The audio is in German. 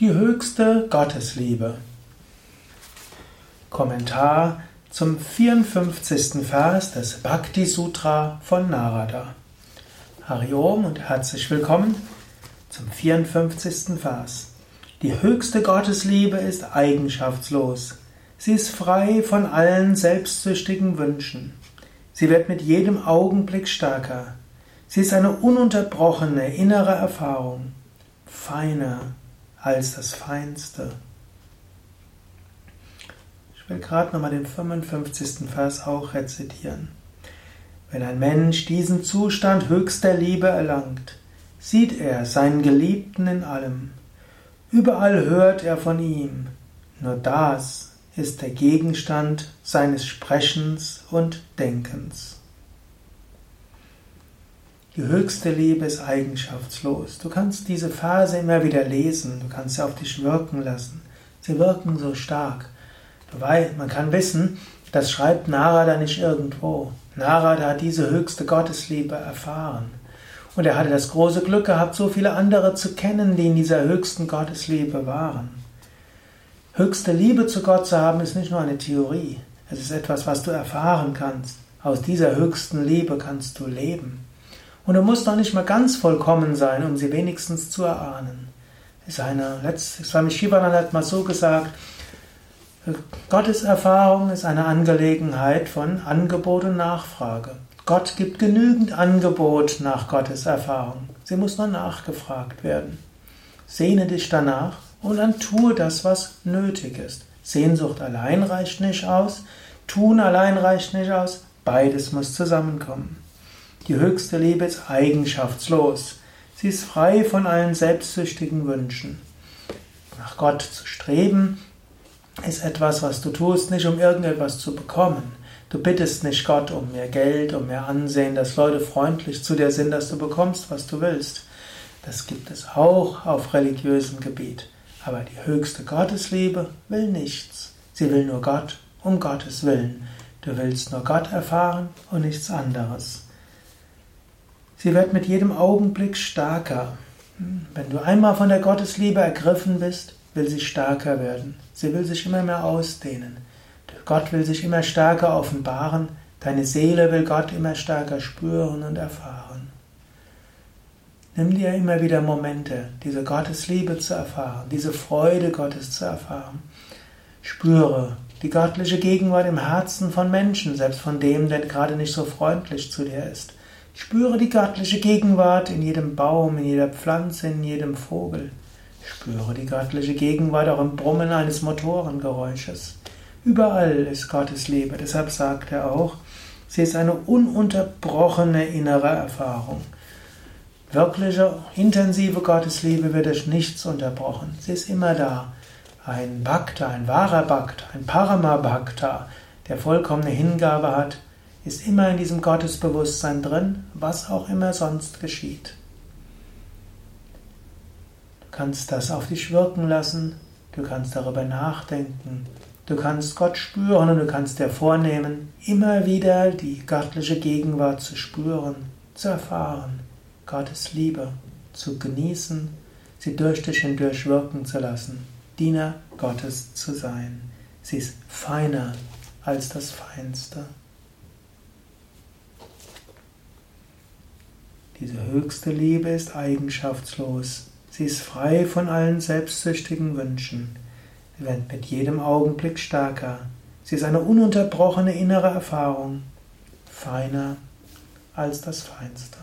Die höchste Gottesliebe. Kommentar zum 54. Vers des Bhakti Sutra von Narada. Hariom und herzlich willkommen zum 54. Vers. Die höchste Gottesliebe ist eigenschaftslos. Sie ist frei von allen selbstsüchtigen Wünschen. Sie wird mit jedem Augenblick stärker. Sie ist eine ununterbrochene innere Erfahrung, feiner als das Feinste. Ich will gerade nochmal den 55. Vers auch rezitieren. Wenn ein Mensch diesen Zustand höchster Liebe erlangt, sieht er seinen Geliebten in allem. Überall hört er von ihm. Nur das ist der Gegenstand seines Sprechens und Denkens. Die höchste Liebe ist eigenschaftslos. Du kannst diese Phase immer wieder lesen, du kannst sie auf dich wirken lassen. Sie wirken so stark. Weil man kann wissen, das schreibt Narada nicht irgendwo. Narada hat diese höchste Gottesliebe erfahren. Und er hatte das große Glück gehabt, so viele andere zu kennen, die in dieser höchsten Gottesliebe waren. Höchste Liebe zu Gott zu haben, ist nicht nur eine Theorie. Es ist etwas, was du erfahren kannst. Aus dieser höchsten Liebe kannst du leben. Und du musst noch nicht mal ganz vollkommen sein, um sie wenigstens zu erahnen. ist eine, Swami Shivananda hat mal so gesagt, Gottes Erfahrung ist eine Angelegenheit von Angebot und Nachfrage. Gott gibt genügend Angebot nach Gottes Erfahrung. Sie muss nur nachgefragt werden. Sehne dich danach und dann tue das, was nötig ist. Sehnsucht allein reicht nicht aus, tun allein reicht nicht aus, beides muss zusammenkommen. Die höchste Liebe ist eigenschaftslos. Sie ist frei von allen selbstsüchtigen Wünschen. Nach Gott zu streben ist etwas, was du tust, nicht um irgendetwas zu bekommen. Du bittest nicht Gott um mehr Geld, um mehr Ansehen, dass Leute freundlich zu dir sind, dass du bekommst, was du willst. Das gibt es auch auf religiösem Gebiet. Aber die höchste Gottesliebe will nichts. Sie will nur Gott um Gottes Willen. Du willst nur Gott erfahren und nichts anderes. Sie wird mit jedem Augenblick stärker. Wenn du einmal von der Gottesliebe ergriffen bist, will sie stärker werden. Sie will sich immer mehr ausdehnen. Gott will sich immer stärker offenbaren. Deine Seele will Gott immer stärker spüren und erfahren. Nimm dir immer wieder Momente, diese Gottesliebe zu erfahren, diese Freude Gottes zu erfahren. Spüre die göttliche Gegenwart im Herzen von Menschen, selbst von dem, der gerade nicht so freundlich zu dir ist. Spüre die göttliche Gegenwart in jedem Baum, in jeder Pflanze, in jedem Vogel. Spüre die göttliche Gegenwart auch im Brummen eines Motorengeräusches. Überall ist Gottes Liebe. Deshalb sagt er auch, sie ist eine ununterbrochene innere Erfahrung. Wirkliche, intensive Gottesliebe wird durch nichts unterbrochen. Sie ist immer da. Ein Bhakta, ein wahrer Bhakta, ein Parama Bhakta, der vollkommene Hingabe hat, ist immer in diesem Gottesbewusstsein drin, was auch immer sonst geschieht. Du kannst das auf dich wirken lassen, du kannst darüber nachdenken, du kannst Gott spüren und du kannst dir vornehmen, immer wieder die göttliche Gegenwart zu spüren, zu erfahren, Gottes Liebe zu genießen, sie durch dich hindurch wirken zu lassen, Diener Gottes zu sein. Sie ist feiner als das Feinste. Diese höchste Liebe ist eigenschaftslos. Sie ist frei von allen selbstsüchtigen Wünschen. Sie wird mit jedem Augenblick stärker. Sie ist eine ununterbrochene innere Erfahrung, feiner als das Feinste.